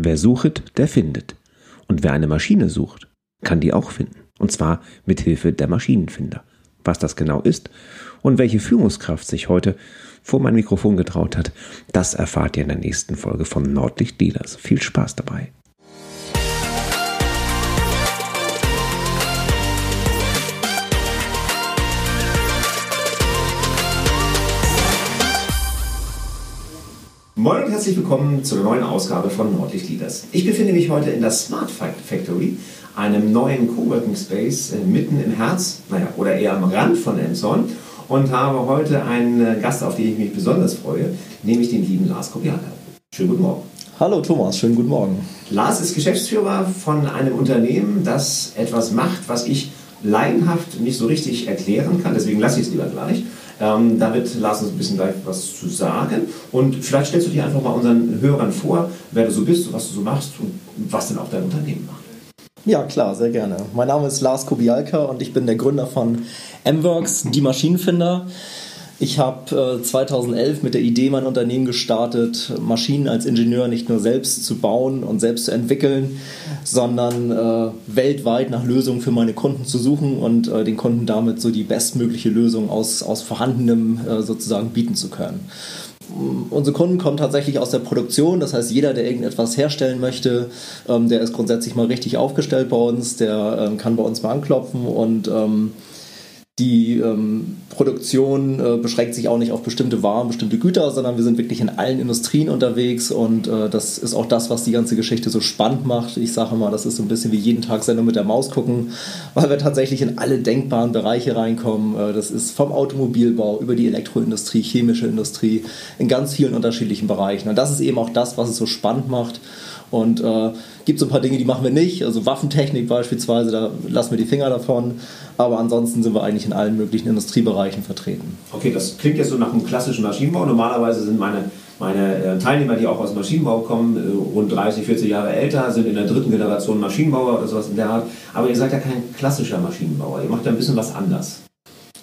Wer sucht, der findet. Und wer eine Maschine sucht, kann die auch finden. Und zwar mit Hilfe der Maschinenfinder. Was das genau ist und welche Führungskraft sich heute vor mein Mikrofon getraut hat, das erfahrt ihr in der nächsten Folge von Nordlicht Dealers. Viel Spaß dabei. Moin und herzlich willkommen zur neuen Ausgabe von Nordlicht Leaders. Ich befinde mich heute in der Smart Factory, einem neuen Coworking Space äh, mitten im Herz, naja, oder eher am Rand von Elmshorn und habe heute einen äh, Gast, auf den ich mich besonders freue, nämlich den lieben Lars Kopianer. Schönen guten Morgen. Hallo Thomas, schönen guten Morgen. Lars ist Geschäftsführer von einem Unternehmen, das etwas macht, was ich laienhaft nicht so richtig erklären kann, deswegen lasse ich es lieber gleich. Ähm, da wird uns ein bisschen gleich was zu sagen. Und vielleicht stellst du dir einfach mal unseren Hörern vor, wer du so bist, was du so machst und was denn auch dein Unternehmen macht. Ja, klar, sehr gerne. Mein Name ist Lars Kobialka und ich bin der Gründer von MWorks, die Maschinenfinder. Ich habe äh, 2011 mit der Idee mein Unternehmen gestartet, Maschinen als Ingenieur nicht nur selbst zu bauen und selbst zu entwickeln, sondern äh, weltweit nach Lösungen für meine Kunden zu suchen und äh, den Kunden damit so die bestmögliche Lösung aus, aus vorhandenem äh, sozusagen bieten zu können. Unsere Kunden kommen tatsächlich aus der Produktion, das heißt, jeder, der irgendetwas herstellen möchte, ähm, der ist grundsätzlich mal richtig aufgestellt bei uns, der ähm, kann bei uns mal anklopfen und ähm, die ähm, Produktion äh, beschränkt sich auch nicht auf bestimmte Waren, bestimmte Güter, sondern wir sind wirklich in allen Industrien unterwegs und äh, das ist auch das, was die ganze Geschichte so spannend macht. Ich sage mal, das ist so ein bisschen wie jeden Tag Sendung mit der Maus gucken, weil wir tatsächlich in alle denkbaren Bereiche reinkommen. Äh, das ist vom Automobilbau über die Elektroindustrie, chemische Industrie, in ganz vielen unterschiedlichen Bereichen. Und das ist eben auch das, was es so spannend macht. Und äh, gibt so ein paar Dinge, die machen wir nicht. Also Waffentechnik beispielsweise, da lassen wir die Finger davon. Aber ansonsten sind wir eigentlich in allen möglichen Industriebereichen vertreten. Okay, das klingt jetzt so nach einem klassischen Maschinenbau. Normalerweise sind meine, meine äh, Teilnehmer, die auch aus Maschinenbau kommen, äh, rund 30, 40 Jahre älter, sind in der dritten Generation Maschinenbauer oder sowas in der Art. Aber ihr seid ja kein klassischer Maschinenbauer. Ihr macht ja ein bisschen was anders.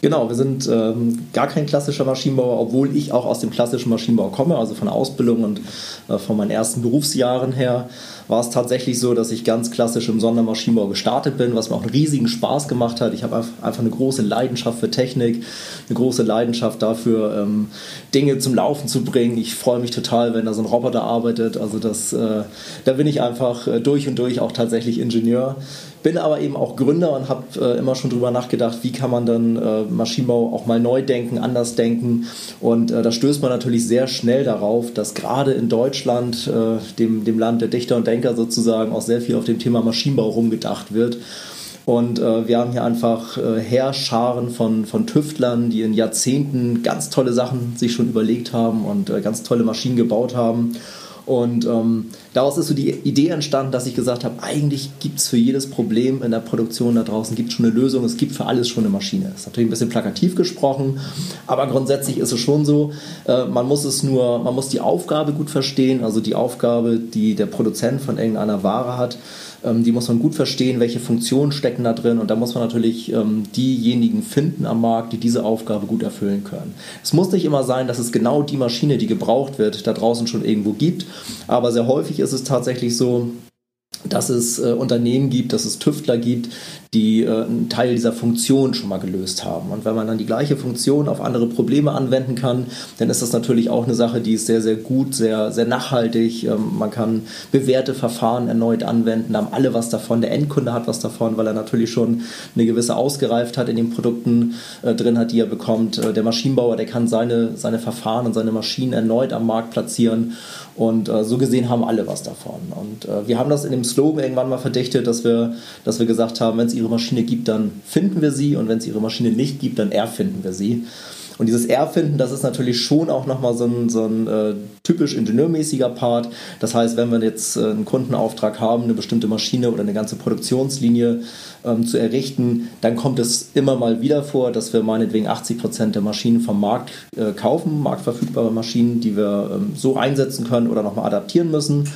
Genau, wir sind ähm, gar kein klassischer Maschinenbauer, obwohl ich auch aus dem klassischen Maschinenbau komme, also von Ausbildung und äh, von meinen ersten Berufsjahren her war es tatsächlich so, dass ich ganz klassisch im Sondermaschinenbau gestartet bin, was mir auch einen riesigen Spaß gemacht hat. Ich habe einfach eine große Leidenschaft für Technik, eine große Leidenschaft dafür, ähm, Dinge zum Laufen zu bringen. Ich freue mich total, wenn da so ein Roboter arbeitet. Also das, äh, da bin ich einfach äh, durch und durch auch tatsächlich Ingenieur bin aber eben auch Gründer und habe äh, immer schon darüber nachgedacht, wie kann man dann äh, Maschinenbau auch mal neu denken, anders denken. Und äh, da stößt man natürlich sehr schnell darauf, dass gerade in Deutschland, äh, dem, dem Land der Dichter und Denker sozusagen, auch sehr viel auf dem Thema Maschinenbau rumgedacht wird. Und äh, wir haben hier einfach äh, Heerscharen von, von Tüftlern, die in Jahrzehnten ganz tolle Sachen sich schon überlegt haben und äh, ganz tolle Maschinen gebaut haben. Und ähm, daraus ist so die Idee entstanden, dass ich gesagt habe, eigentlich gibt es für jedes Problem in der Produktion da draußen gibt schon eine Lösung, es gibt für alles schon eine Maschine. Das ist natürlich ein bisschen plakativ gesprochen, aber grundsätzlich ist es schon so, äh, man muss es nur, man muss die Aufgabe gut verstehen, also die Aufgabe, die der Produzent von irgendeiner Ware hat, die muss man gut verstehen, welche Funktionen stecken da drin und da muss man natürlich ähm, diejenigen finden am Markt, die diese Aufgabe gut erfüllen können. Es muss nicht immer sein, dass es genau die Maschine, die gebraucht wird, da draußen schon irgendwo gibt, aber sehr häufig ist es tatsächlich so, dass es äh, Unternehmen gibt, dass es Tüftler gibt, die äh, einen Teil dieser Funktion schon mal gelöst haben. Und wenn man dann die gleiche Funktion auf andere Probleme anwenden kann, dann ist das natürlich auch eine Sache, die ist sehr, sehr gut, sehr, sehr nachhaltig. Ähm, man kann bewährte Verfahren erneut anwenden, haben alle was davon. Der Endkunde hat was davon, weil er natürlich schon eine gewisse Ausgereiftheit in den Produkten äh, drin hat, die er bekommt. Äh, der Maschinenbauer, der kann seine, seine Verfahren und seine Maschinen erneut am Markt platzieren. Und äh, so gesehen haben alle was davon. Und äh, wir haben das in dem Slogan irgendwann mal verdichtet, dass wir, dass wir gesagt haben, wenn es ihre Maschine gibt, dann finden wir sie und wenn es ihre Maschine nicht gibt, dann erfinden wir sie. Und dieses Erfinden, das ist natürlich schon auch nochmal so ein, so ein äh, typisch ingenieurmäßiger Part. Das heißt, wenn wir jetzt äh, einen Kundenauftrag haben, eine bestimmte Maschine oder eine ganze Produktionslinie ähm, zu errichten, dann kommt es immer mal wieder vor, dass wir meinetwegen 80 Prozent der Maschinen vom Markt äh, kaufen, marktverfügbare Maschinen, die wir ähm, so einsetzen können oder nochmal adaptieren müssen.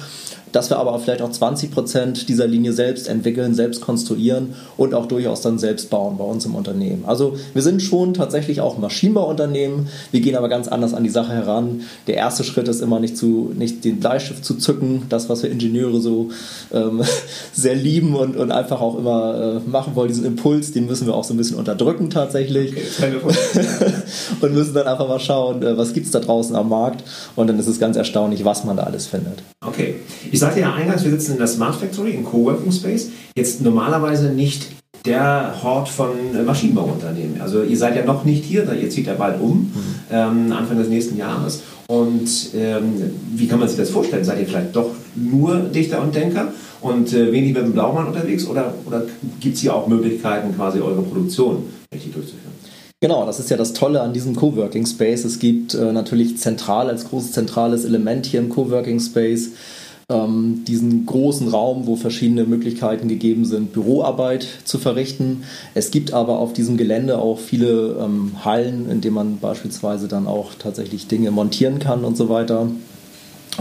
Dass wir aber vielleicht auch 20 Prozent dieser Linie selbst entwickeln, selbst konstruieren und auch durchaus dann selbst bauen bei uns im Unternehmen. Also wir sind schon tatsächlich auch Maschinenbauunternehmen, wir gehen aber ganz anders an die Sache heran. Der erste Schritt ist immer nicht, zu, nicht den Bleistift zu zücken, das, was wir Ingenieure so ähm, sehr lieben und, und einfach auch immer äh, machen wollen, diesen Impuls, den müssen wir auch so ein bisschen unterdrücken tatsächlich. Und müssen dann einfach mal schauen, äh, was gibt es da draußen am Markt und dann ist es ganz erstaunlich, was man da alles findet. Okay, ich sagte ja eingangs, wir sitzen in der Smart Factory, im Coworking Space. Jetzt normalerweise nicht der Hort von Maschinenbauunternehmen. Also ihr seid ja noch nicht hier, ihr zieht ja bald um, mhm. ähm, Anfang des nächsten Jahres. Und ähm, wie kann man sich das vorstellen? Seid ihr vielleicht doch nur Dichter und Denker und äh, wenig mit dem Blaumann unterwegs? Oder, oder gibt es hier auch Möglichkeiten, quasi eure Produktion richtig durchzuführen? Genau, das ist ja das Tolle an diesem Coworking Space. Es gibt äh, natürlich zentral als großes zentrales Element hier im Coworking Space ähm, diesen großen Raum, wo verschiedene Möglichkeiten gegeben sind, Büroarbeit zu verrichten. Es gibt aber auf diesem Gelände auch viele ähm, Hallen, in denen man beispielsweise dann auch tatsächlich Dinge montieren kann und so weiter.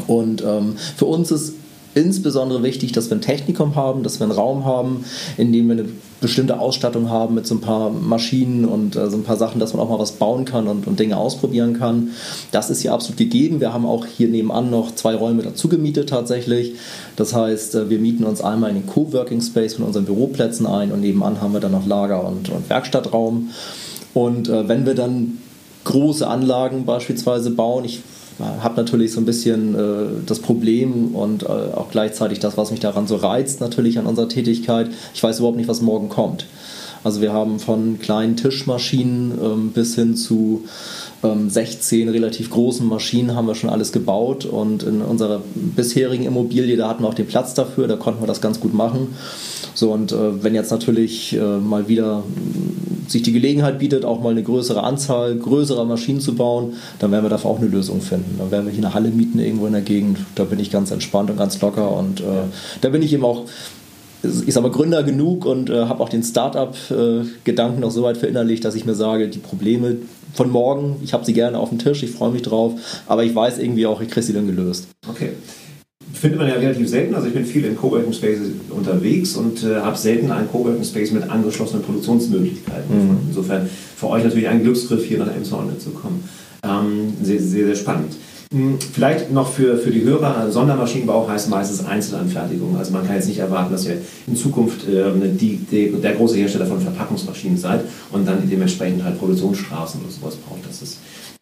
Und ähm, für uns ist insbesondere wichtig, dass wir ein Technikum haben, dass wir einen Raum haben, in dem wir eine bestimmte Ausstattung haben mit so ein paar Maschinen und äh, so ein paar Sachen, dass man auch mal was bauen kann und, und Dinge ausprobieren kann. Das ist hier absolut gegeben. Wir haben auch hier nebenan noch zwei Räume dazu gemietet tatsächlich. Das heißt, äh, wir mieten uns einmal in den Coworking Space von unseren Büroplätzen ein und nebenan haben wir dann noch Lager und, und Werkstattraum. Und äh, wenn wir dann große Anlagen beispielsweise bauen, ich habe natürlich so ein bisschen äh, das Problem und äh, auch gleichzeitig das, was mich daran so reizt, natürlich an unserer Tätigkeit. Ich weiß überhaupt nicht, was morgen kommt. Also wir haben von kleinen Tischmaschinen ähm, bis hin zu ähm, 16 relativ großen Maschinen haben wir schon alles gebaut und in unserer bisherigen Immobilie, da hatten wir auch den Platz dafür, da konnten wir das ganz gut machen. So und äh, wenn jetzt natürlich äh, mal wieder sich die Gelegenheit bietet, auch mal eine größere Anzahl größerer Maschinen zu bauen, dann werden wir dafür auch eine Lösung finden. Dann werden wir hier eine Halle mieten irgendwo in der Gegend. Da bin ich ganz entspannt und ganz locker und äh, da bin ich eben auch ich sag mal, Gründer genug und äh, habe auch den Startup-Gedanken noch so weit verinnerlicht, dass ich mir sage, die Probleme von morgen, ich habe sie gerne auf dem Tisch, ich freue mich drauf, aber ich weiß irgendwie auch, ich kriege sie dann gelöst. Okay findet man ja relativ selten. Also ich bin viel in Coworking Spaces unterwegs und äh, habe selten einen Coworking Space mit angeschlossenen Produktionsmöglichkeiten. Mhm. Insofern für euch natürlich ein Glücksgriff, hier nach Emshorn zu kommen. Ähm, sehr, sehr, sehr spannend. Hm, vielleicht noch für, für die Hörer, Sondermaschinenbau heißt meistens Einzelanfertigung. Also man kann jetzt nicht erwarten, dass ihr in Zukunft äh, die, die, der große Hersteller von Verpackungsmaschinen seid und dann dementsprechend halt Produktionsstraßen oder sowas braucht. Das ist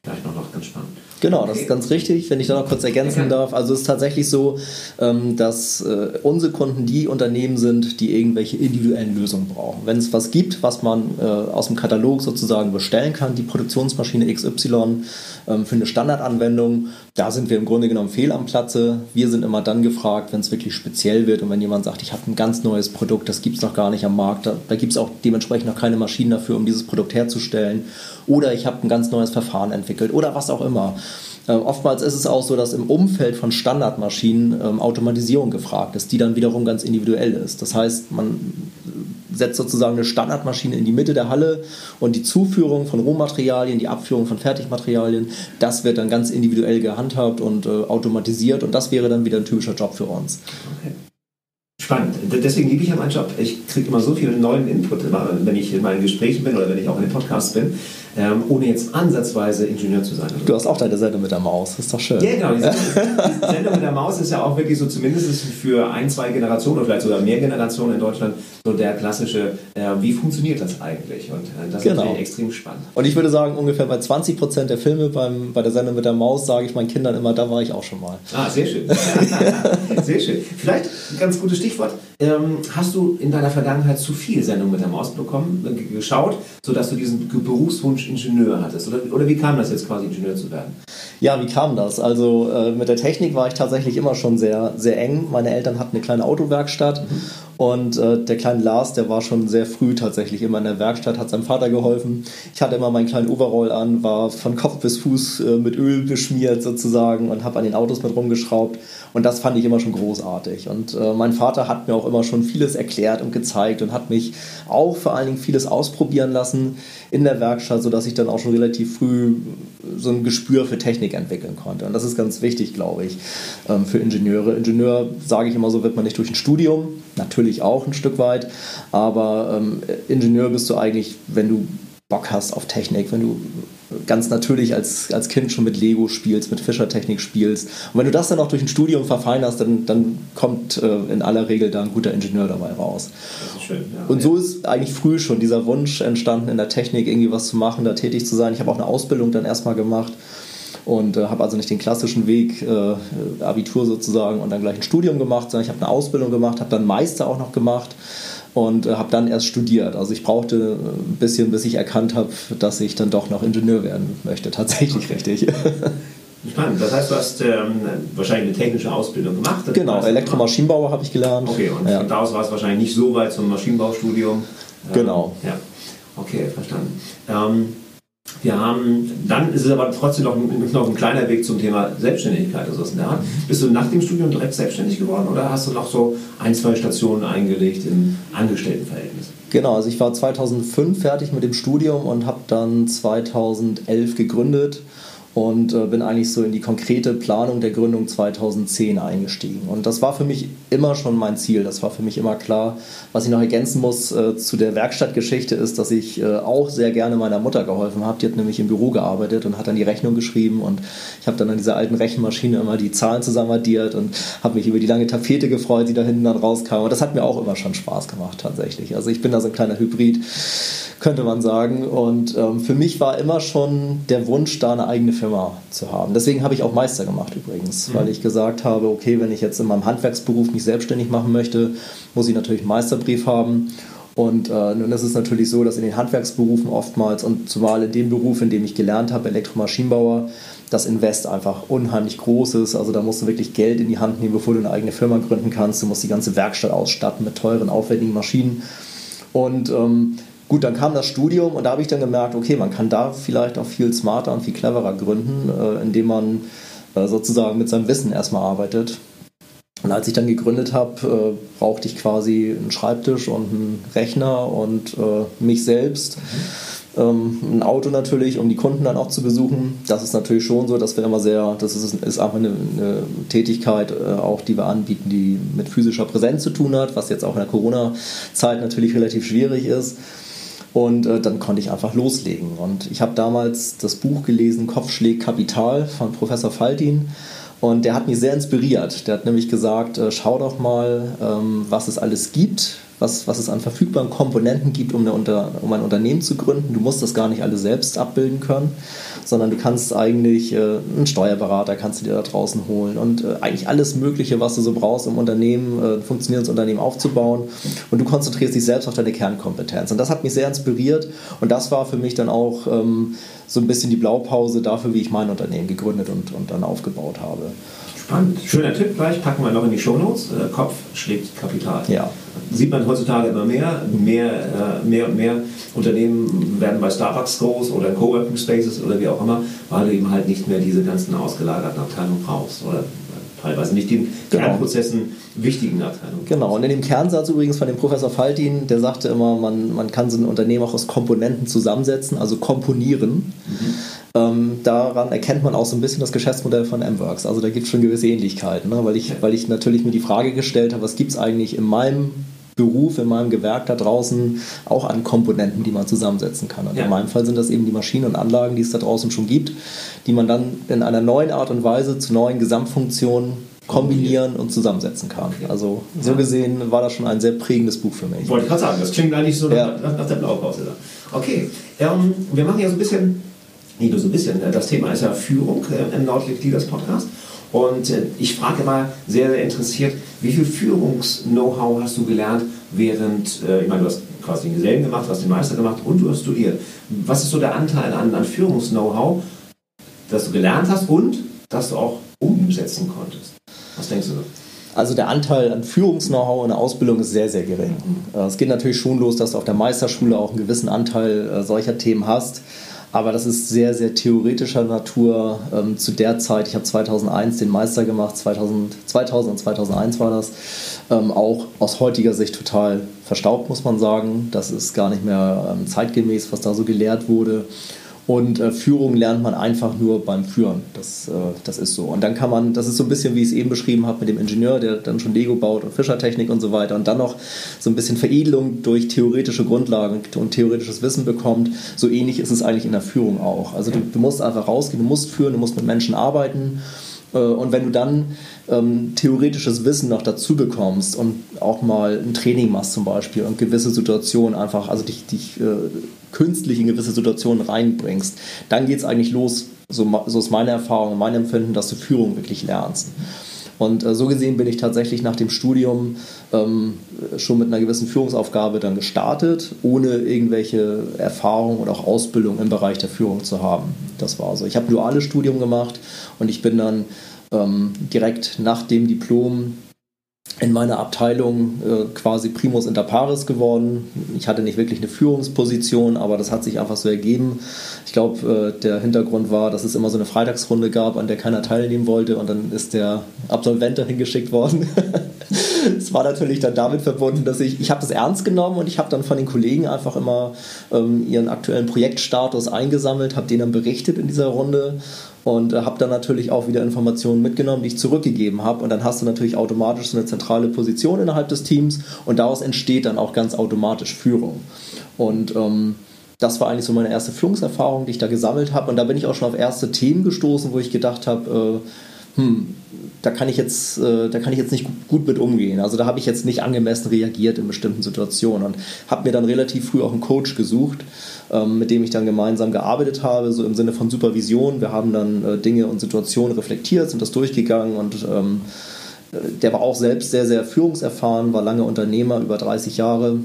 vielleicht noch, noch ganz spannend. Genau, okay. das ist ganz richtig, wenn ich da noch kurz ergänzen okay. darf. Also es ist tatsächlich so, ähm, dass äh, unsere Kunden die Unternehmen sind, die irgendwelche individuellen Lösungen brauchen. Wenn es was gibt, was man äh, aus dem Katalog sozusagen bestellen kann, die Produktionsmaschine XY ähm, für eine Standardanwendung, da sind wir im Grunde genommen fehl am Platze. Wir sind immer dann gefragt, wenn es wirklich speziell wird und wenn jemand sagt, ich habe ein ganz neues Produkt, das gibt es noch gar nicht am Markt, da, da gibt es auch dementsprechend noch keine Maschinen dafür, um dieses Produkt herzustellen. Oder ich habe ein ganz neues Verfahren entwickelt oder was auch immer. Äh, oftmals ist es auch so, dass im Umfeld von Standardmaschinen ähm, Automatisierung gefragt ist, die dann wiederum ganz individuell ist. Das heißt, man setzt sozusagen eine Standardmaschine in die Mitte der Halle und die Zuführung von Rohmaterialien, die Abführung von Fertigmaterialien, das wird dann ganz individuell gehandhabt und äh, automatisiert und das wäre dann wieder ein typischer Job für uns. Okay. Spannend. Deswegen liebe ich ja meinen Job. Ich kriege immer so viel neuen Input, wenn ich in meinen Gesprächen bin oder wenn ich auch in den Podcasts bin ähm, ohne jetzt ansatzweise Ingenieur zu sein. Du hast auch deine Sendung mit der Maus, das ist doch schön. Ja, genau. Die Sendung, mit der Maus ist ja auch wirklich so zumindest für ein, zwei Generationen oder vielleicht sogar mehr Generationen in Deutschland so der klassische, äh, wie funktioniert das eigentlich? Und äh, das genau. ist natürlich extrem spannend. Und ich würde sagen, ungefähr bei 20 Prozent der Filme beim, bei der Sendung mit der Maus sage ich meinen Kindern immer, da war ich auch schon mal. Ah, sehr schön. sehr schön. Vielleicht ein ganz gutes Stichwort. Ähm, hast du in deiner Vergangenheit zu viel Sendung mit der Maus bekommen, äh, geschaut, sodass du diesen Berufswunsch Ingenieur hattest? Oder, oder wie kam das jetzt quasi, Ingenieur zu werden? Ja, wie kam das? Also äh, mit der Technik war ich tatsächlich immer schon sehr, sehr eng. Meine Eltern hatten eine kleine Autowerkstatt. Mhm. Und äh, der kleine Lars, der war schon sehr früh tatsächlich immer in der Werkstatt, hat seinem Vater geholfen. Ich hatte immer meinen kleinen Overall an, war von Kopf bis Fuß äh, mit Öl beschmiert sozusagen und habe an den Autos mit rumgeschraubt. Und das fand ich immer schon großartig. Und äh, mein Vater hat mir auch immer schon vieles erklärt und gezeigt und hat mich auch vor allen Dingen vieles ausprobieren lassen in der Werkstatt, sodass ich dann auch schon relativ früh so ein Gespür für Technik entwickeln konnte. Und das ist ganz wichtig, glaube ich, ähm, für Ingenieure. Ingenieur, sage ich immer so, wird man nicht durch ein Studium, natürlich auch ein Stück weit, aber ähm, Ingenieur bist du eigentlich, wenn du Bock hast auf Technik, wenn du ganz natürlich als, als Kind schon mit Lego spielst, mit Fischertechnik spielst. Und wenn du das dann auch durch ein Studium verfeinerst, dann, dann kommt äh, in aller Regel da ein guter Ingenieur dabei raus. Schön, ja. Und so ist eigentlich früh schon dieser Wunsch entstanden, in der Technik irgendwie was zu machen, da tätig zu sein. Ich habe auch eine Ausbildung dann erstmal gemacht und äh, habe also nicht den klassischen Weg, äh, Abitur sozusagen und dann gleich ein Studium gemacht, sondern ich habe eine Ausbildung gemacht, habe dann Meister auch noch gemacht und äh, habe dann erst studiert. Also ich brauchte ein bisschen, bis ich erkannt habe, dass ich dann doch noch Ingenieur werden möchte. Tatsächlich richtig. Spannend. Das heißt, du hast ähm, wahrscheinlich eine technische Ausbildung gemacht. Genau, Elektromaschinenbauer habe ich gelernt. Okay, und ja. von da aus war es wahrscheinlich nicht so weit zum Maschinenbaustudium. Ähm, genau. Ja. Okay, verstanden. Ähm, wir haben, dann ist es aber trotzdem noch, noch ein kleiner Weg zum Thema Selbstständigkeit. Also in. Bist du nach dem Studium direkt selbstständig geworden oder hast du noch so ein, zwei Stationen eingelegt im Angestelltenverhältnis? Genau, also ich war 2005 fertig mit dem Studium und habe dann 2011 gegründet und äh, bin eigentlich so in die konkrete Planung der Gründung 2010 eingestiegen. Und das war für mich immer schon mein Ziel. Das war für mich immer klar. Was ich noch ergänzen muss äh, zu der Werkstattgeschichte ist, dass ich äh, auch sehr gerne meiner Mutter geholfen habe. Die hat nämlich im Büro gearbeitet und hat dann die Rechnung geschrieben und ich habe dann an dieser alten Rechenmaschine immer die Zahlen zusammenaddiert und habe mich über die lange Tapete gefreut, die da hinten dann rauskam. Und das hat mir auch immer schon Spaß gemacht tatsächlich. Also ich bin da so ein kleiner Hybrid könnte man sagen. Und ähm, für mich war immer schon der Wunsch, da eine eigene Firma zu haben. Deswegen habe ich auch Meister gemacht übrigens, mhm. weil ich gesagt habe, okay, wenn ich jetzt in meinem Handwerksberuf mich selbstständig machen möchte, muss ich natürlich einen Meisterbrief haben. Und äh, nun ist es natürlich so, dass in den Handwerksberufen oftmals und zumal in dem Beruf, in dem ich gelernt habe, Elektromaschinenbauer, das Invest einfach unheimlich groß ist. Also da musst du wirklich Geld in die Hand nehmen, bevor du eine eigene Firma gründen kannst. Du musst die ganze Werkstatt ausstatten mit teuren, aufwendigen Maschinen. Und ähm, Gut, dann kam das Studium und da habe ich dann gemerkt, okay, man kann da vielleicht auch viel smarter und viel cleverer gründen, äh, indem man äh, sozusagen mit seinem Wissen erstmal arbeitet. Und als ich dann gegründet habe, äh, brauchte ich quasi einen Schreibtisch und einen Rechner und mich selbst. Ähm, ein Auto natürlich, um die Kunden dann auch zu besuchen. Das ist natürlich schon so, dass wir immer sehr, das ist, einfach eine, eine Tätigkeit, auch die wir anbieten, die mit physischer Präsenz zu tun hat, was jetzt auch in der Corona-Zeit natürlich relativ schwierig ist. Und äh, dann konnte ich einfach loslegen. Und ich habe damals das Buch gelesen, Kopfschläg Kapital von Professor Faltin. Und der hat mich sehr inspiriert. Der hat nämlich gesagt, äh, schau doch mal, ähm, was es alles gibt, was, was es an verfügbaren Komponenten gibt, um, eine um ein Unternehmen zu gründen. Du musst das gar nicht alles selbst abbilden können, sondern du kannst eigentlich äh, einen Steuerberater kannst du dir da draußen holen und äh, eigentlich alles Mögliche, was du so brauchst, um Unternehmen, äh, ein funktionierendes Unternehmen aufzubauen. Und du konzentrierst dich selbst auf deine Kernkompetenz. Und das hat mich sehr inspiriert und das war für mich dann auch ähm, so ein bisschen die Blaupause dafür, wie ich mein Unternehmen gegründet und, und dann aufgebaut habe. Spannend. Schöner Tipp gleich, packen wir noch in die Shownotes. Äh, Kopf schlägt Kapital. Ja. Sieht man heutzutage immer mehr. Mehr, äh, mehr und mehr Unternehmen werden bei Starbucks groß oder Coworking Spaces oder wie auch immer, weil du eben halt nicht mehr diese ganzen ausgelagerten Abteilungen brauchst. Oder teilweise nicht den genau. Kernprozessen wichtigen Abteilungen. Genau, und in dem Kernsatz übrigens von dem Professor Faltin, der sagte immer, man, man kann so ein Unternehmen auch aus Komponenten zusammensetzen, also komponieren. Mhm. Ähm, daran erkennt man auch so ein bisschen das Geschäftsmodell von MWorks. Also da gibt es schon gewisse Ähnlichkeiten, ne? weil, ich, weil ich natürlich mir die Frage gestellt habe, was gibt es eigentlich in meinem Beruf, in meinem Gewerk da draußen auch an Komponenten, die man zusammensetzen kann. Und ja. in meinem Fall sind das eben die Maschinen und Anlagen, die es da draußen schon gibt, die man dann in einer neuen Art und Weise zu neuen Gesamtfunktionen kombinieren und zusammensetzen kann. Also so gesehen war das schon ein sehr prägendes Buch für mich. Wollte ich gerade sagen, das klingt eigentlich so ja. nach, nach, der Blaupause. Okay, ähm, wir machen ja so ein bisschen, nicht nur so ein bisschen, äh, das Thema ist ja Führung äh, im Nordlicht Leaders Podcast. Und äh, ich frage mal sehr, sehr interessiert, wie viel Führungs-Know-how hast du gelernt, während, äh, ich meine, du hast quasi den Gesellen gemacht, du hast den Meister gemacht und du hast studiert. Was ist so der Anteil an, an Führungs-Know-how, das du gelernt hast und das du auch umsetzen konntest? Was denkst du? Also der Anteil an Führungs-Know-how in der Ausbildung ist sehr, sehr gering. Mhm. Es geht natürlich schon los, dass du auf der Meisterschule auch einen gewissen Anteil äh, solcher Themen hast. Aber das ist sehr, sehr theoretischer Natur. Ähm, zu der Zeit, ich habe 2001 den Meister gemacht, 2000, 2000 und 2001 war das, ähm, auch aus heutiger Sicht total verstaubt, muss man sagen. Das ist gar nicht mehr ähm, zeitgemäß, was da so gelehrt wurde. Und äh, Führung lernt man einfach nur beim Führen. Das, äh, das ist so. Und dann kann man, das ist so ein bisschen, wie ich es eben beschrieben habe, mit dem Ingenieur, der dann schon Lego baut und Fischertechnik und so weiter. Und dann noch so ein bisschen Veredelung durch theoretische Grundlagen und theoretisches Wissen bekommt. So ähnlich ist es eigentlich in der Führung auch. Also du, du musst einfach rausgehen, du musst führen, du musst mit Menschen arbeiten. Äh, und wenn du dann ähm, theoretisches Wissen noch dazu bekommst und auch mal ein Training machst zum Beispiel und gewisse Situationen einfach, also dich, dich äh, künstlich in gewisse Situationen reinbringst, dann geht es eigentlich los, so, so ist meine Erfahrung und mein Empfinden, dass du Führung wirklich lernst. Und äh, so gesehen bin ich tatsächlich nach dem Studium ähm, schon mit einer gewissen Führungsaufgabe dann gestartet, ohne irgendwelche Erfahrung oder auch Ausbildung im Bereich der Führung zu haben. Das war so. Ich habe duales Studium gemacht und ich bin dann ähm, direkt nach dem Diplom in meiner Abteilung äh, quasi Primus inter pares geworden. Ich hatte nicht wirklich eine Führungsposition, aber das hat sich einfach so ergeben. Ich glaube, äh, der Hintergrund war, dass es immer so eine Freitagsrunde gab, an der keiner teilnehmen wollte und dann ist der Absolvent dahin geschickt worden. Es war natürlich dann damit verbunden, dass ich, ich habe das ernst genommen und ich habe dann von den Kollegen einfach immer ähm, ihren aktuellen Projektstatus eingesammelt, habe denen dann berichtet in dieser Runde und äh, habe dann natürlich auch wieder Informationen mitgenommen, die ich zurückgegeben habe. Und dann hast du natürlich automatisch so eine zentrale Position innerhalb des Teams und daraus entsteht dann auch ganz automatisch Führung. Und ähm, das war eigentlich so meine erste Führungserfahrung, die ich da gesammelt habe. Und da bin ich auch schon auf erste Themen gestoßen, wo ich gedacht habe, äh, hm, da kann ich jetzt, äh, da kann ich jetzt nicht gut mit umgehen. Also da habe ich jetzt nicht angemessen reagiert in bestimmten Situationen und habe mir dann relativ früh auch einen Coach gesucht, ähm, mit dem ich dann gemeinsam gearbeitet habe, so im Sinne von Supervision. Wir haben dann äh, Dinge und Situationen reflektiert, sind das durchgegangen und ähm, äh, der war auch selbst sehr, sehr führungserfahren, war lange Unternehmer, über 30 Jahre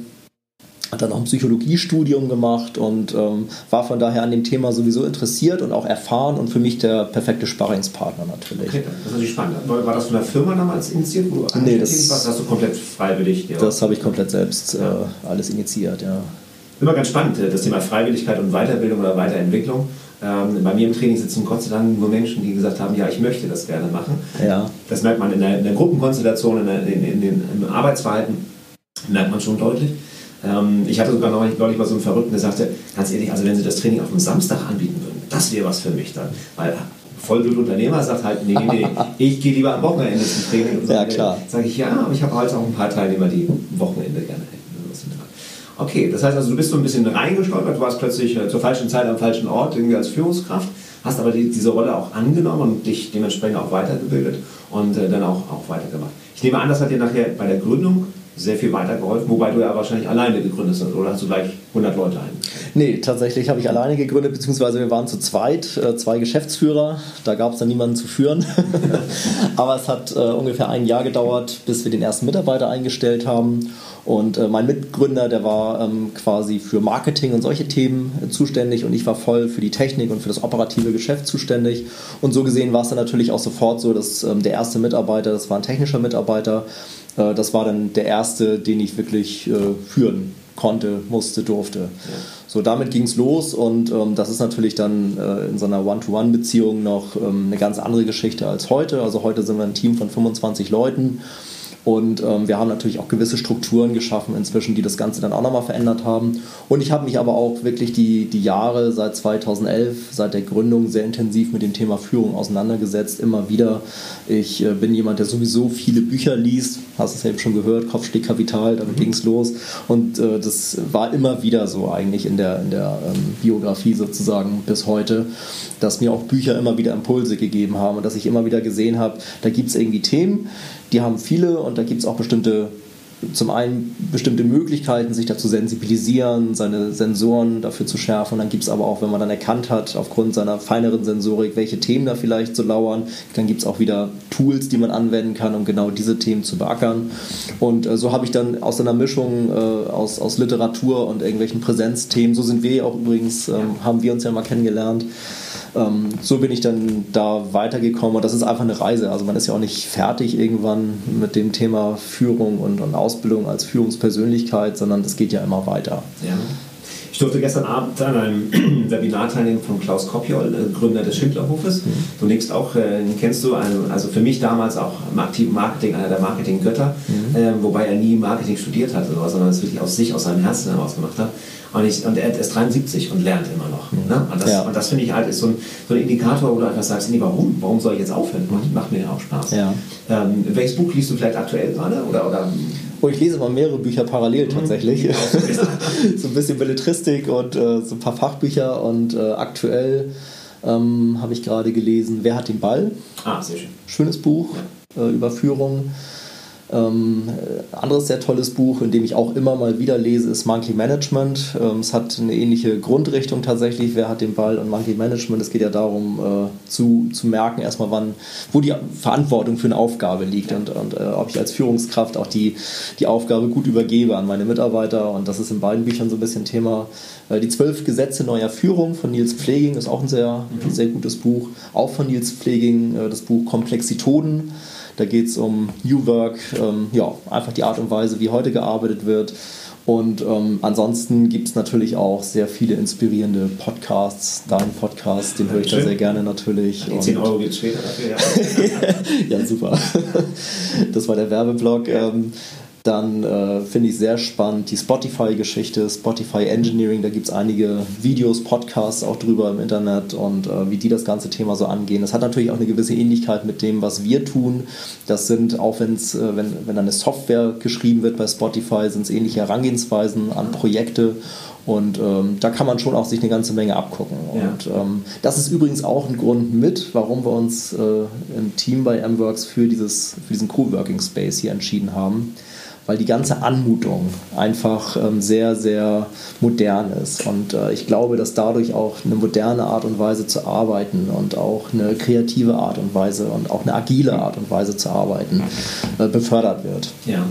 hat dann noch ein Psychologiestudium gemacht und ähm, war von daher an dem Thema sowieso interessiert und auch erfahren und für mich der perfekte Sparringspartner natürlich. Okay, das ist natürlich spannend. War das von der Firma damals initiiert, wo du nee, das, warst? hast du komplett freiwillig? Ja. Das habe ich komplett selbst äh, alles initiiert, ja. Immer ganz spannend, äh, das Thema Freiwilligkeit und Weiterbildung oder Weiterentwicklung. Ähm, bei mir im Training sitzen Gott sei Dank nur Menschen, die gesagt haben, ja, ich möchte das gerne machen. Ja. Das merkt man in der, in der Gruppenkonstellation, in, der, in, in, in, im Arbeitsverhalten, merkt man schon deutlich. Ähm, ich hatte sogar neulich, neulich mal so einen Verrückten, der sagte, ganz ehrlich, also wenn Sie das Training auf einem Samstag anbieten würden, das wäre was für mich dann. Weil Vollblutunternehmer sagt halt, nee, nee, nee, ich gehe lieber am Wochenende zum Training. Und ja, klar. Sage ich, ja, aber ich habe halt auch ein paar Teilnehmer, die am Wochenende gerne hätten. Okay, das heißt also, du bist so ein bisschen reingestolpert, du warst plötzlich äh, zur falschen Zeit am falschen Ort, irgendwie als Führungskraft, hast aber die, diese Rolle auch angenommen und dich dementsprechend auch weitergebildet und äh, dann auch, auch weitergemacht. Ich nehme an, das hat dir nachher bei der Gründung sehr viel weitergeholfen, wobei du ja wahrscheinlich alleine gegründet hast, oder hast du gleich 100 Leute ein? Nee, tatsächlich habe ich alleine gegründet, beziehungsweise wir waren zu zweit, äh, zwei Geschäftsführer, da gab es dann niemanden zu führen. Aber es hat äh, ungefähr ein Jahr gedauert, bis wir den ersten Mitarbeiter eingestellt haben. Und äh, mein Mitgründer, der war ähm, quasi für Marketing und solche Themen äh, zuständig und ich war voll für die Technik und für das operative Geschäft zuständig. Und so gesehen war es dann natürlich auch sofort so, dass ähm, der erste Mitarbeiter, das war ein technischer Mitarbeiter, äh, das war dann der erste, den ich wirklich äh, führen konnte, musste, durfte. Ja. So, damit ging es los und ähm, das ist natürlich dann äh, in so einer One-to-One-Beziehung noch ähm, eine ganz andere Geschichte als heute. Also heute sind wir ein Team von 25 Leuten und ähm, wir haben natürlich auch gewisse Strukturen geschaffen inzwischen, die das Ganze dann auch nochmal verändert haben. Und ich habe mich aber auch wirklich die, die Jahre seit 2011, seit der Gründung, sehr intensiv mit dem Thema Führung auseinandergesetzt. Immer wieder. Ich äh, bin jemand, der sowieso viele Bücher liest. Hast es ja eben schon gehört, Kopfstehkapital, damit mhm. ging es los. Und äh, das war immer wieder so eigentlich in der, in der ähm, Biografie sozusagen bis heute, dass mir auch Bücher immer wieder Impulse gegeben haben und dass ich immer wieder gesehen habe, da gibt es irgendwie Themen, die haben viele und da gibt es auch bestimmte, zum einen bestimmte Möglichkeiten, sich dazu sensibilisieren, seine Sensoren dafür zu schärfen. Und dann gibt es aber auch, wenn man dann erkannt hat, aufgrund seiner feineren Sensorik, welche Themen da vielleicht so lauern, dann gibt es auch wieder Tools, die man anwenden kann, um genau diese Themen zu beackern. Und äh, so habe ich dann aus einer Mischung äh, aus, aus Literatur und irgendwelchen Präsenzthemen, so sind wir ja auch übrigens, ähm, haben wir uns ja mal kennengelernt, ähm, so bin ich dann da weitergekommen und das ist einfach eine Reise. Also man ist ja auch nicht fertig irgendwann mit dem Thema Führung und, und Ausbildung als Führungspersönlichkeit, sondern das geht ja immer weiter. Ja. Ich durfte gestern Abend an einem Webinar teilnehmen von Klaus Kopjol, äh, Gründer des Schindlerhofes. Mhm. Du nickst auch, äh, kennst du, also für mich damals auch aktiv Marketing, einer der Marketing-Götter, mhm. äh, wobei er nie Marketing studiert hat, sondern es wirklich aus sich, aus seinem Herzen heraus gemacht hat. Und, ich, und er ist 73 und lernt immer noch. Mhm. Ne? Und das, ja. das finde ich halt ist so ein, so ein Indikator, wo du einfach sagst, nee, warum? Warum soll ich jetzt aufhören? Macht, macht mir ja auch Spaß. Ja. Ähm, welches Buch liest du vielleicht aktuell gerade? Oder, oder? Oh, ich lese mal mehrere Bücher parallel mhm. tatsächlich. Mhm. so ein bisschen Belletristik und äh, so ein paar Fachbücher und äh, aktuell ähm, habe ich gerade gelesen Wer hat den Ball? Ah, sehr schön. Schönes Buch ja. äh, über Führung. Ähm, anderes sehr tolles Buch, in dem ich auch immer mal wieder lese, ist Monkey Management. Ähm, es hat eine ähnliche Grundrichtung tatsächlich. Wer hat den Ball und Monkey Management? Es geht ja darum, äh, zu, zu merken, erstmal, wann, wo die Verantwortung für eine Aufgabe liegt und, und äh, ob ich als Führungskraft auch die, die Aufgabe gut übergebe an meine Mitarbeiter. Und das ist in beiden Büchern so ein bisschen Thema. Äh, die zwölf Gesetze neuer Führung von Nils Pfleging ist auch ein sehr, mhm. sehr gutes Buch. Auch von Nils Pfleging äh, das Buch Komplexitoden. Da geht es um New Work, ähm, ja, einfach die Art und Weise, wie heute gearbeitet wird. Und ähm, ansonsten gibt es natürlich auch sehr viele inspirierende Podcasts. Dein Podcast, den höre ich da sehr gerne natürlich. Die 10 Euro es später dafür, ja. ja, super. Das war der Werbeblock. Ähm, dann äh, finde ich sehr spannend die Spotify-Geschichte, Spotify Engineering. Da gibt es einige Videos, Podcasts auch drüber im Internet und äh, wie die das ganze Thema so angehen. Das hat natürlich auch eine gewisse Ähnlichkeit mit dem, was wir tun. Das sind, auch wenn's, äh, wenn, wenn eine Software geschrieben wird bei Spotify, sind es ähnliche Herangehensweisen an Projekte. Und ähm, da kann man schon auch sich eine ganze Menge abgucken. Ja. Und ähm, das ist übrigens auch ein Grund mit, warum wir uns äh, im Team bei MWorks für, dieses, für diesen Co-Working Space hier entschieden haben weil die ganze Anmutung einfach ähm, sehr, sehr modern ist. Und äh, ich glaube, dass dadurch auch eine moderne Art und Weise zu arbeiten und auch eine kreative Art und Weise und auch eine agile Art und Weise zu arbeiten äh, befördert wird. Ja.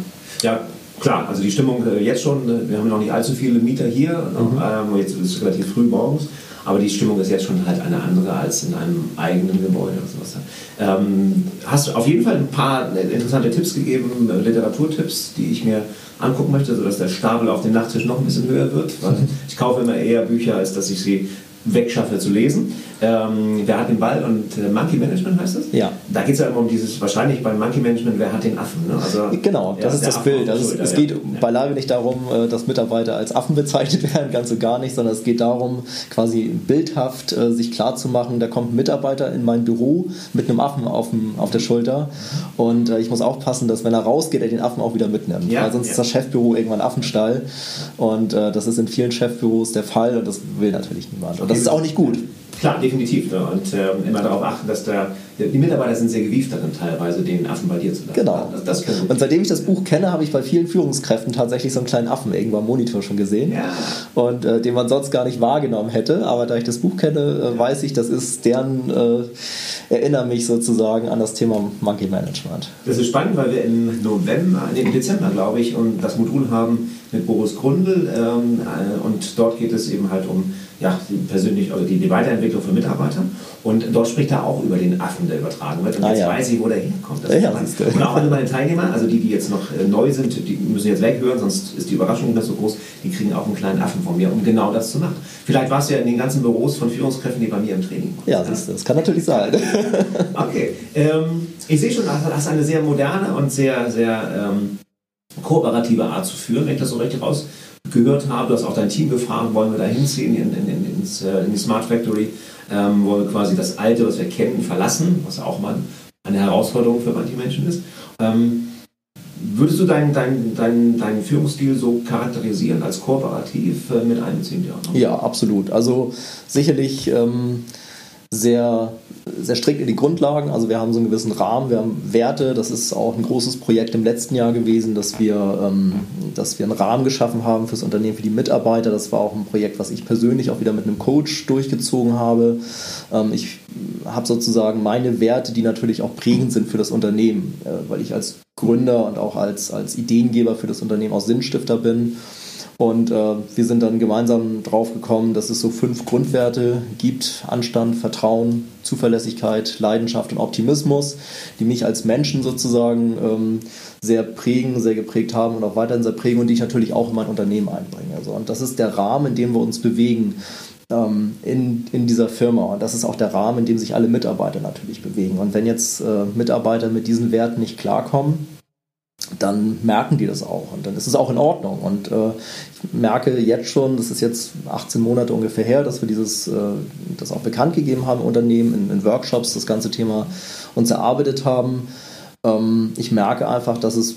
ja, klar, also die Stimmung äh, jetzt schon, äh, wir haben noch nicht allzu viele Mieter hier, mhm. ähm, jetzt ist es relativ früh morgens. Aber die Stimmung ist jetzt schon halt eine andere als in einem eigenen Gebäude oder sowas. Ähm, hast du auf jeden Fall ein paar interessante Tipps gegeben, Literaturtipps, die ich mir angucken möchte, sodass der Stapel auf dem Nachttisch noch ein bisschen höher wird. Weil ich kaufe immer eher Bücher, als dass ich sie wegschaffe zu lesen. Ähm, wer hat den Ball und äh, Monkey Management heißt das? Ja. Da geht es ja immer um dieses, wahrscheinlich beim Monkey Management, wer hat den Affen? Ne? Also, genau, das ist das Affen Bild. Also es, es geht ja. beileibe nicht darum, äh, dass Mitarbeiter als Affen bezeichnet werden, ganz und gar nicht, sondern es geht darum, quasi bildhaft äh, sich klarzumachen, da kommt ein Mitarbeiter in mein Büro mit einem Affen auf, dem, auf der Schulter und äh, ich muss aufpassen, dass wenn er rausgeht, er den Affen auch wieder mitnimmt. Ja, weil sonst ja. ist das Chefbüro irgendwann Affenstall und äh, das ist in vielen Chefbüros der Fall und das will natürlich niemand. Und das ist auch nicht gut. Klar, definitiv. Ne? Und ähm, immer darauf achten, dass der, die Mitarbeiter sind sehr gewieft darin, teilweise den Affen bei dir zu lassen. Genau. Das, das und seitdem ich das Buch kenne, habe ich bei vielen Führungskräften tatsächlich so einen kleinen Affen irgendwo am Monitor schon gesehen. Ja. Und äh, den man sonst gar nicht wahrgenommen hätte. Aber da ich das Buch kenne, äh, weiß ich, das ist deren, äh, erinnere mich sozusagen an das Thema Monkey Management. Das ist spannend, weil wir im November, nee, im Dezember, glaube ich, und das Modul haben mit Boris Grundl. Ähm, äh, und dort geht es eben halt um ja, die, persönlich, also die, die Weiterentwicklung von Mitarbeitern. Und dort spricht er auch über den Affen, der übertragen wird. Und ah, jetzt ja. weiß ich, wo der hinkommt. Das ja, und auch alle meine Teilnehmer, also die, die jetzt noch äh, neu sind, die müssen jetzt weghören, sonst ist die Überraschung nicht so groß. Die kriegen auch einen kleinen Affen von mir, um genau das zu machen. Vielleicht warst du ja in den ganzen Büros von Führungskräften, die bei mir im Training waren. Ja, das, das kann natürlich sein. okay. Ähm, ich sehe schon, du hast eine sehr moderne und sehr, sehr ähm, kooperative Art zu führen, wenn ich das so richtig raus gehört habe, du hast auch dein Team gefragt, wollen wir da hinziehen in, in, in, ins, äh, in die Smart Factory, ähm, wollen wir quasi das Alte, was wir kennen, verlassen, was auch mal eine Herausforderung für manche Menschen ist. Ähm, würdest du deinen dein, dein, dein Führungsstil so charakterisieren, als kooperativ äh, mit einbeziehen? Ja, ja, absolut. Also sicherlich ähm, sehr sehr strikt in die Grundlagen. Also wir haben so einen gewissen Rahmen, wir haben Werte. Das ist auch ein großes Projekt im letzten Jahr gewesen, dass wir, ähm, dass wir einen Rahmen geschaffen haben fürs Unternehmen, für die Mitarbeiter. Das war auch ein Projekt, was ich persönlich auch wieder mit einem Coach durchgezogen habe. Ähm, ich habe sozusagen meine Werte, die natürlich auch prägend sind für das Unternehmen, äh, weil ich als Gründer und auch als, als Ideengeber für das Unternehmen auch Sinnstifter bin. Und äh, wir sind dann gemeinsam drauf gekommen, dass es so fünf Grundwerte gibt: Anstand, Vertrauen, Zuverlässigkeit, Leidenschaft und Optimismus, die mich als Menschen sozusagen ähm, sehr prägen, sehr geprägt haben und auch weiterhin sehr prägen und die ich natürlich auch in mein Unternehmen einbringe. Also, und das ist der Rahmen, in dem wir uns bewegen ähm, in, in dieser Firma. Und das ist auch der Rahmen, in dem sich alle Mitarbeiter natürlich bewegen. Und wenn jetzt äh, Mitarbeiter mit diesen Werten nicht klarkommen, dann merken die das auch und dann ist es auch in Ordnung. Und äh, ich merke jetzt schon, das ist jetzt 18 Monate ungefähr her, dass wir dieses, äh, das auch bekannt gegeben haben, Unternehmen in, in, Workshops, das ganze Thema uns erarbeitet haben. Ähm, ich merke einfach, dass es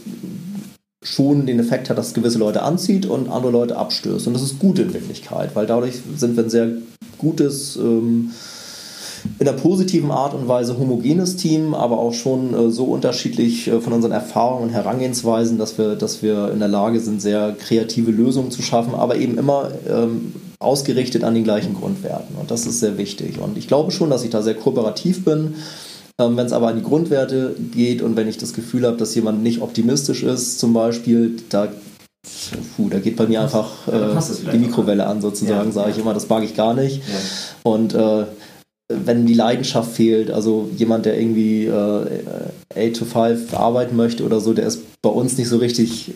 schon den Effekt hat, dass gewisse Leute anzieht und andere Leute abstößt. Und das ist gut in Wirklichkeit, weil dadurch sind wir ein sehr gutes ähm, in einer positiven Art und Weise homogenes Team, aber auch schon äh, so unterschiedlich äh, von unseren Erfahrungen und Herangehensweisen, dass wir, dass wir in der Lage sind, sehr kreative Lösungen zu schaffen, aber eben immer ähm, ausgerichtet an den gleichen Grundwerten. Und das ist sehr wichtig. Und ich glaube schon, dass ich da sehr kooperativ bin. Ähm, wenn es aber an die Grundwerte geht und wenn ich das Gefühl habe, dass jemand nicht optimistisch ist, zum Beispiel, da Puh, da geht bei mir einfach äh, die Mikrowelle an, sozusagen, ja, sage ich immer, das mag ich gar nicht. Ja. Und äh, wenn die Leidenschaft fehlt, also jemand, der irgendwie äh, 8 to 5 arbeiten möchte oder so, der ist bei uns nicht so richtig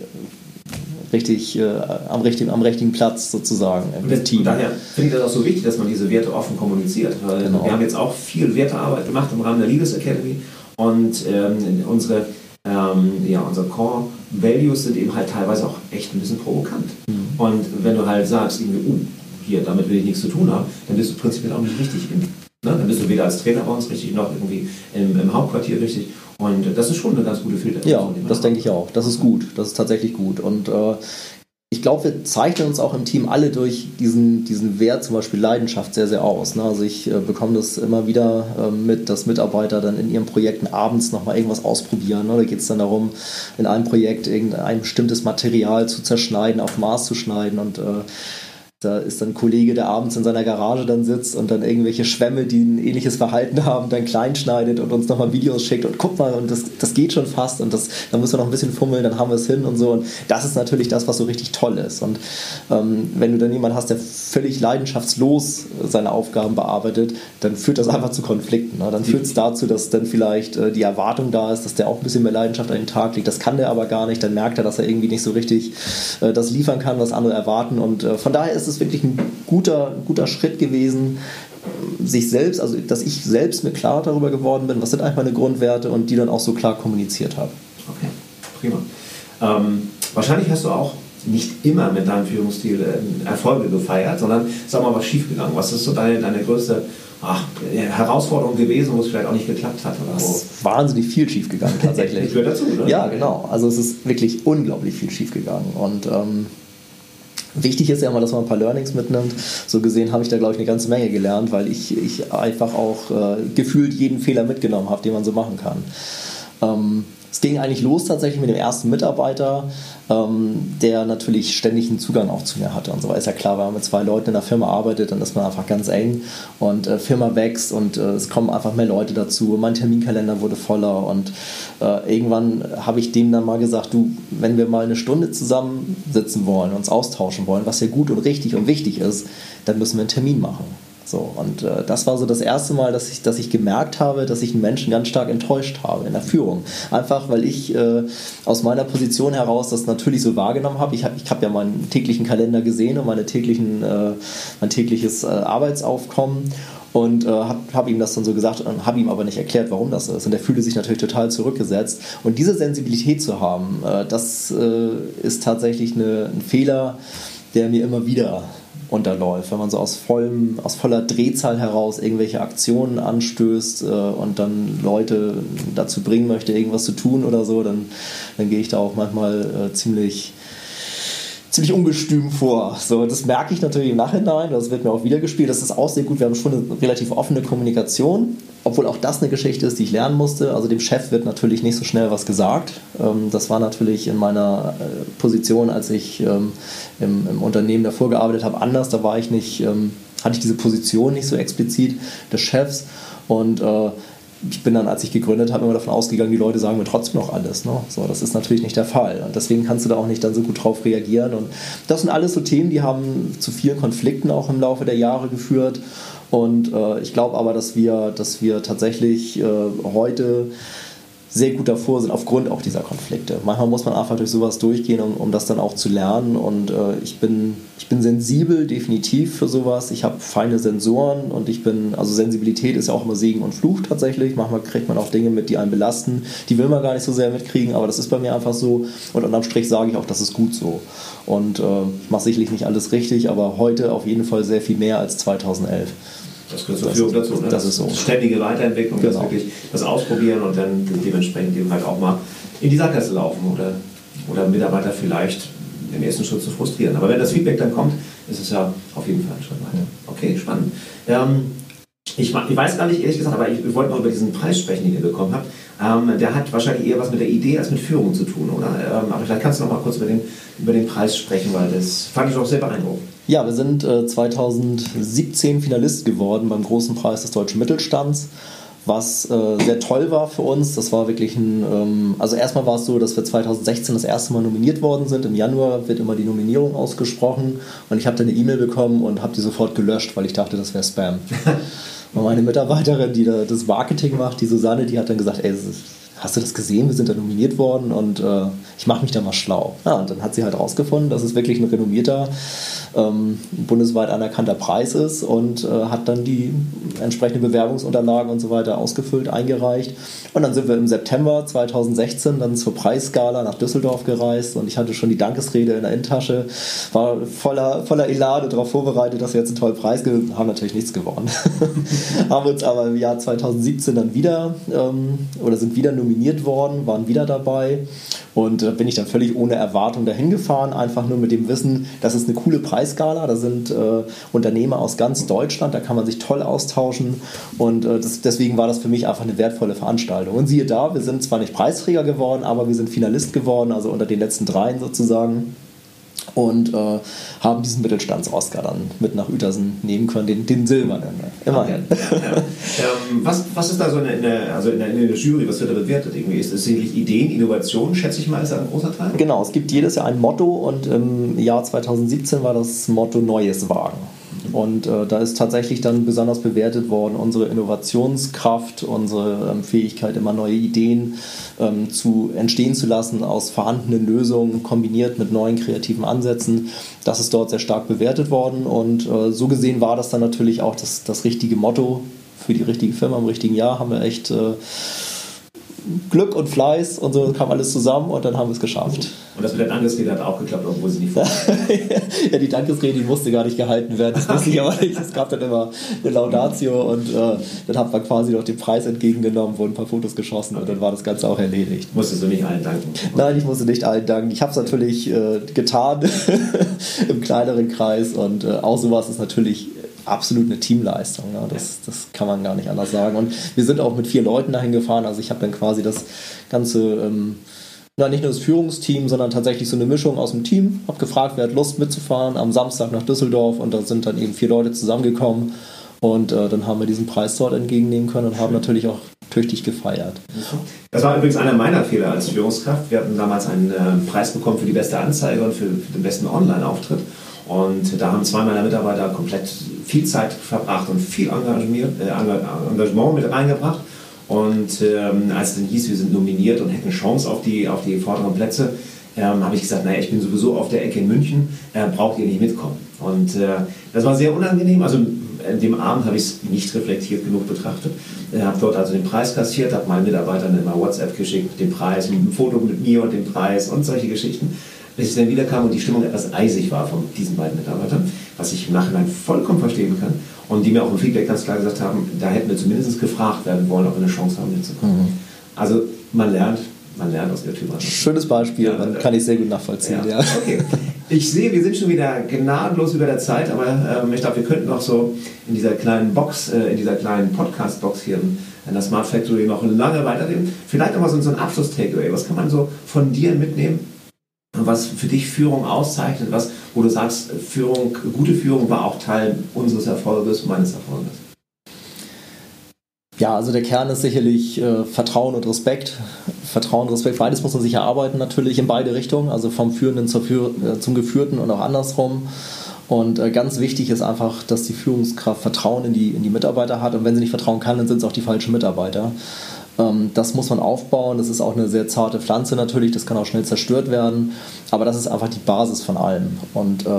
richtig äh, am, richtigen, am richtigen Platz sozusagen im und Team. Daher finde ich das auch so wichtig, dass man diese Werte offen kommuniziert. Weil genau. Wir haben jetzt auch viel Wertearbeit gemacht im Rahmen der Leaders Academy und ähm, unsere, ähm, ja, unsere Core Values sind eben halt teilweise auch echt ein bisschen provokant. Mhm. Und wenn du halt sagst, irgendwie, uh, hier, damit will ich nichts zu tun haben, dann bist du prinzipiell auch nicht richtig im Ne? Dann bist du weder als Trainer bei uns richtig noch irgendwie im, im Hauptquartier richtig. Und das ist schon eine ganz gute Filter. Ja, das denke ich auch. Das ist gut. Das ist tatsächlich gut. Und äh, ich glaube, wir zeichnen uns auch im Team alle durch diesen, diesen Wert, zum Beispiel Leidenschaft, sehr, sehr aus. Ne? Also ich äh, bekomme das immer wieder äh, mit, dass Mitarbeiter dann in ihren Projekten abends nochmal irgendwas ausprobieren. Ne? Da geht es dann darum, in einem Projekt irgendein bestimmtes Material zu zerschneiden, auf Maß zu schneiden und äh, da ist dann ein Kollege, der abends in seiner Garage dann sitzt und dann irgendwelche Schwämme, die ein ähnliches Verhalten haben, dann klein schneidet und uns nochmal Videos schickt und guck mal, und das, das geht schon fast und das, da müssen wir noch ein bisschen fummeln, dann haben wir es hin und so. Und das ist natürlich das, was so richtig toll ist. Und ähm, wenn du dann jemanden hast, der völlig leidenschaftslos seine Aufgaben bearbeitet, dann führt das einfach zu Konflikten. Ne? Dann führt es dazu, dass dann vielleicht äh, die Erwartung da ist, dass der auch ein bisschen mehr Leidenschaft an den Tag legt. Das kann der aber gar nicht. Dann merkt er, dass er irgendwie nicht so richtig äh, das liefern kann, was andere erwarten. Und äh, von daher ist ist wirklich ein guter, guter Schritt gewesen, sich selbst, also dass ich selbst mir klar darüber geworden bin, was sind eigentlich meine Grundwerte und die dann auch so klar kommuniziert habe. Okay, prima. Ähm, wahrscheinlich hast du auch nicht immer mit deinem Führungsstil äh, Erfolge gefeiert, sondern sag mal, was schiefgegangen? Was ist so deine, deine größte ach, Herausforderung gewesen, wo es vielleicht auch nicht geklappt hat? Oder es ist wahnsinnig viel schiefgegangen tatsächlich. ich dazu, oder? Ja, genau. Also es ist wirklich unglaublich viel schiefgegangen und ähm, Wichtig ist ja immer, dass man ein paar Learnings mitnimmt. So gesehen habe ich da, glaube ich, eine ganze Menge gelernt, weil ich, ich einfach auch äh, gefühlt jeden Fehler mitgenommen habe, den man so machen kann. Ähm, es ging eigentlich los tatsächlich mit dem ersten Mitarbeiter, ähm, der natürlich ständig einen Zugang auch zu mir hatte. Und so ist ja klar, wenn man mit zwei Leuten in der Firma arbeitet, dann ist man einfach ganz eng und äh, Firma wächst und äh, es kommen einfach mehr Leute dazu. Mein Terminkalender wurde voller und äh, irgendwann habe ich dem dann mal gesagt, du, wenn wir mal eine Stunde zusammensitzen wollen, uns austauschen wollen, was ja gut und richtig und wichtig ist, dann müssen wir einen Termin machen. So, und äh, das war so das erste Mal, dass ich, dass ich gemerkt habe, dass ich einen Menschen ganz stark enttäuscht habe in der Führung. Einfach, weil ich äh, aus meiner Position heraus das natürlich so wahrgenommen habe. Ich habe ich hab ja meinen täglichen Kalender gesehen und meine täglichen, äh, mein tägliches äh, Arbeitsaufkommen und äh, habe hab ihm das dann so gesagt und habe ihm aber nicht erklärt, warum das ist. Und er fühlte sich natürlich total zurückgesetzt. Und diese Sensibilität zu haben, äh, das äh, ist tatsächlich eine, ein Fehler, der mir immer wieder unterläuft. Wenn man so aus, vollem, aus voller Drehzahl heraus irgendwelche Aktionen anstößt äh, und dann Leute dazu bringen möchte, irgendwas zu tun oder so, dann, dann gehe ich da auch manchmal äh, ziemlich ziemlich ungestüm vor. So, das merke ich natürlich im Nachhinein, das wird mir auch wieder gespielt. Das ist auch sehr gut. Wir haben schon eine relativ offene Kommunikation, obwohl auch das eine Geschichte ist, die ich lernen musste. Also dem Chef wird natürlich nicht so schnell was gesagt. Ähm, das war natürlich in meiner äh, Position, als ich ähm, im, Unternehmen davor gearbeitet habe, anders. Da war ich nicht, ähm, hatte ich diese Position nicht so explizit des Chefs und äh, ich bin dann, als ich gegründet habe, immer davon ausgegangen, die Leute sagen mir trotzdem noch alles. Ne? So, das ist natürlich nicht der Fall. Und deswegen kannst du da auch nicht dann so gut drauf reagieren. Und das sind alles so Themen, die haben zu vielen Konflikten auch im Laufe der Jahre geführt. Und äh, ich glaube aber, dass wir, dass wir tatsächlich äh, heute sehr gut davor sind, aufgrund auch dieser Konflikte. Manchmal muss man einfach durch sowas durchgehen, um, um das dann auch zu lernen. Und äh, ich, bin, ich bin sensibel, definitiv für sowas. Ich habe feine Sensoren und ich bin, also Sensibilität ist ja auch immer Segen und Fluch tatsächlich. Manchmal kriegt man auch Dinge mit, die einen belasten. Die will man gar nicht so sehr mitkriegen, aber das ist bei mir einfach so. Und unterm Strich sage ich auch, das ist gut so. Und äh, ich mache sicherlich nicht alles richtig, aber heute auf jeden Fall sehr viel mehr als 2011. Das gehört zur Führung dazu. Ne? Das ist so. Ständige Weiterentwicklung, genau. das wirklich das Ausprobieren und dann dementsprechend eben halt auch mal in die Sackgasse laufen oder, oder Mitarbeiter vielleicht im ersten Schritt zu frustrieren. Aber wenn das Feedback dann kommt, ist es ja auf jeden Fall ein Schritt weiter. Okay, spannend. Ähm, ich, ich, weiß gar nicht, ehrlich gesagt, aber ich, ich wollte noch über diesen Preis sprechen, den ihr bekommen habt. Ähm, der hat wahrscheinlich eher was mit der Idee als mit Führung zu tun, oder? Ähm, aber vielleicht kannst du noch mal kurz über den, über den Preis sprechen, weil das fand ich auch sehr beeindruckend. Ja, wir sind äh, 2017 Finalist geworden beim Großen Preis des Deutschen Mittelstands was äh, sehr toll war für uns. Das war wirklich ein, ähm, also erstmal war es so, dass wir 2016 das erste Mal nominiert worden sind. Im Januar wird immer die Nominierung ausgesprochen und ich habe dann eine E-Mail bekommen und habe die sofort gelöscht, weil ich dachte, das wäre Spam. Und meine Mitarbeiterin, die da das Marketing macht, die Susanne, die hat dann gesagt, ey, hast du das gesehen? Wir sind da nominiert worden und äh, ich mache mich da mal schlau. Ja, und dann hat sie halt rausgefunden, dass es wirklich ein renommierter, ähm, bundesweit anerkannter Preis ist und äh, hat dann die entsprechenden Bewerbungsunterlagen und so weiter ausgefüllt, eingereicht. Und dann sind wir im September 2016 dann zur Preisskala nach Düsseldorf gereist und ich hatte schon die Dankesrede in der Innentasche, war voller, voller Elan darauf vorbereitet, dass wir jetzt einen tollen Preis gewinnen. Haben natürlich nichts gewonnen. Haben uns aber im Jahr 2017 dann wieder ähm, oder sind wieder nominiert worden, waren wieder dabei. Und da äh, bin ich dann völlig ohne Erwartung dahin gefahren, einfach nur mit dem Wissen, das ist eine coole Preisskala, da sind äh, Unternehmer aus ganz Deutschland, da kann man sich toll austauschen. Und äh, das, deswegen war das für mich einfach eine wertvolle Veranstaltung. Und siehe da, wir sind zwar nicht Preisträger geworden, aber wir sind Finalist geworden, also unter den letzten dreien sozusagen und äh, haben diesen Mittelstands-Oscar dann mit nach Uetersen nehmen können, den, den silbernen. Ne? Immerhin. Ja, ja. ähm, was, was ist da so in der, also in der, in der Jury, was wird da bewertet? Irgendwie? Ist es sicherlich Ideen, Innovation, schätze ich mal, ist da ein großer Teil? Genau, es gibt jedes Jahr ein Motto und im Jahr 2017 war das Motto Neues wagen. Und äh, da ist tatsächlich dann besonders bewertet worden unsere Innovationskraft, unsere ähm, Fähigkeit, immer neue Ideen ähm, zu entstehen zu lassen aus vorhandenen Lösungen kombiniert mit neuen kreativen Ansätzen. Das ist dort sehr stark bewertet worden und äh, so gesehen war das dann natürlich auch das, das richtige Motto für die richtige Firma im richtigen Jahr. Haben wir echt äh, Glück und Fleiß und so kam alles zusammen und dann haben wir es geschafft. Und das mit der Dankesrede hat auch geklappt, obwohl sie nicht vor. Ja, die Dankesrede die musste gar nicht gehalten werden. Das wusste ich aber nicht. Es gab dann immer eine Laudatio und äh, dann hat man quasi noch den Preis entgegengenommen, wurden ein paar Fotos geschossen okay. und dann war das Ganze auch erledigt. Musstest du nicht allen danken? Nein, ich musste nicht allen danken. Ich habe es natürlich äh, getan im kleineren Kreis und äh, auch sowas ist natürlich absolut eine Teamleistung. Ne? Das, das kann man gar nicht anders sagen. Und wir sind auch mit vier Leuten dahin gefahren. Also ich habe dann quasi das ganze, ähm, na, nicht nur das Führungsteam, sondern tatsächlich so eine Mischung aus dem Team. Habe gefragt, wer hat Lust mitzufahren am Samstag nach Düsseldorf und da sind dann eben vier Leute zusammengekommen. Und äh, dann haben wir diesen Preis dort entgegennehmen können und haben natürlich auch tüchtig gefeiert. Das war übrigens einer meiner Fehler als Führungskraft. Wir hatten damals einen äh, Preis bekommen für die beste Anzeige und für, für den besten Online-Auftritt. Und da haben zwei meiner Mitarbeiter komplett viel Zeit verbracht und viel Engagement, äh, Engagement mit reingebracht. Und ähm, als es dann hieß, wir sind nominiert und hätten Chance auf die, auf die vorderen Plätze, ähm, habe ich gesagt, naja, ich bin sowieso auf der Ecke in München, äh, braucht ihr nicht mitkommen. Und äh, das war sehr unangenehm. Also an dem Abend habe ich es nicht reflektiert genug betrachtet. Ich habe dort also den Preis kassiert, habe meinen Mitarbeitern immer WhatsApp geschickt, den Preis, ein Foto mit mir und dem Preis und solche Geschichten bis ich dann wiederkam und die Stimmung etwas eisig war von diesen beiden Mitarbeitern, was ich im Nachhinein vollkommen verstehen kann. Und die mir auch im Feedback ganz klar gesagt haben, da hätten wir zumindest gefragt werden wollen, ob wir eine Chance haben, mitzukommen. Mhm. Also man lernt, man lernt aus Tür. Schönes Beispiel, ja, kann ich sehr gut nachvollziehen. Ja. ja. Okay. Ich sehe, wir sind schon wieder gnadenlos über der Zeit, aber ähm, ich glaube, wir könnten noch so in dieser kleinen Box, äh, in dieser kleinen Podcast-Box hier in, in der Smart Factory noch lange weiterreden. Vielleicht nochmal so, so ein Abschluss-Takeaway. Was kann man so von dir mitnehmen? Was für dich Führung auszeichnet, was, wo du sagst, Führung, gute Führung war auch Teil unseres Erfolges, meines Erfolges? Ja, also der Kern ist sicherlich äh, Vertrauen und Respekt. Vertrauen, Respekt, beides muss man sich erarbeiten natürlich in beide Richtungen, also vom Führenden Führ äh, zum Geführten und auch andersrum. Und äh, ganz wichtig ist einfach, dass die Führungskraft Vertrauen in die, in die Mitarbeiter hat. Und wenn sie nicht vertrauen kann, dann sind es auch die falschen Mitarbeiter. Ähm, das muss man aufbauen. Das ist auch eine sehr zarte Pflanze natürlich. Das kann auch schnell zerstört werden. Aber das ist einfach die Basis von allem. Und äh,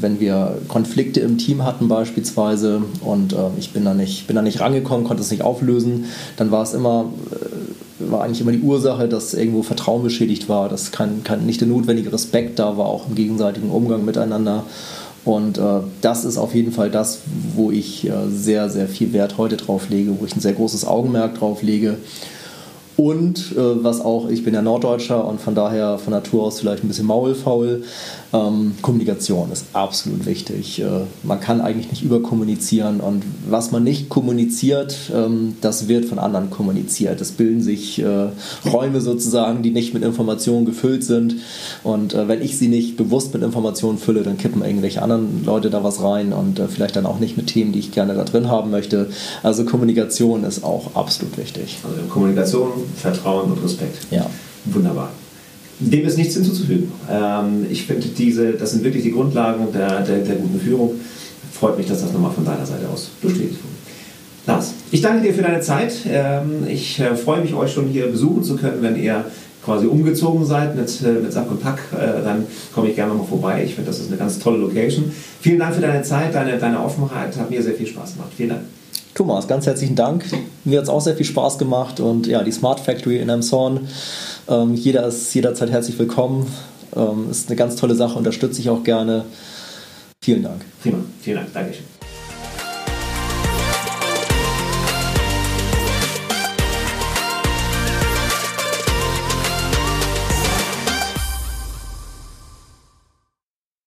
wenn wir Konflikte im Team hatten beispielsweise und äh, ich bin da, nicht, bin da nicht rangekommen, konnte es nicht auflösen, dann war es immer äh, war eigentlich immer die Ursache, dass irgendwo Vertrauen beschädigt war, dass kein, kein, nicht der notwendige Respekt da war, auch im gegenseitigen Umgang miteinander. Und äh, das ist auf jeden Fall das, wo ich äh, sehr, sehr viel Wert heute drauf lege, wo ich ein sehr großes Augenmerk drauf lege. Und äh, was auch, ich bin ja Norddeutscher und von daher von Natur aus vielleicht ein bisschen maulfaul. Ähm, Kommunikation ist absolut wichtig. Äh, man kann eigentlich nicht überkommunizieren und was man nicht kommuniziert, ähm, das wird von anderen kommuniziert. Es bilden sich äh, Räume sozusagen, die nicht mit Informationen gefüllt sind. Und äh, wenn ich sie nicht bewusst mit Informationen fülle, dann kippen irgendwelche anderen Leute da was rein und äh, vielleicht dann auch nicht mit Themen, die ich gerne da drin haben möchte. Also Kommunikation ist auch absolut wichtig. Also Kommunikation, Vertrauen und Respekt. Ja. Wunderbar. Dem ist nichts hinzuzufügen. Ähm, ich finde, diese, das sind wirklich die Grundlagen der, der, der guten Führung. Freut mich, dass das nochmal von deiner Seite aus bestätigt wurde. Lars, ich danke dir für deine Zeit. Ähm, ich äh, freue mich, euch schon hier besuchen zu können, wenn ihr quasi umgezogen seid mit, äh, mit Sack und Pack, äh, dann komme ich gerne nochmal vorbei. Ich finde, das ist eine ganz tolle Location. Vielen Dank für deine Zeit, deine, deine Offenheit. Hat mir sehr viel Spaß gemacht. Vielen Dank. Thomas, ganz herzlichen Dank. Mir hat es auch sehr viel Spaß gemacht und ja, die Smart Factory in Emshorn ähm, jeder ist jederzeit herzlich willkommen. Ähm, ist eine ganz tolle Sache, unterstütze ich auch gerne. Vielen Dank. Prima, vielen Dank, Dankeschön.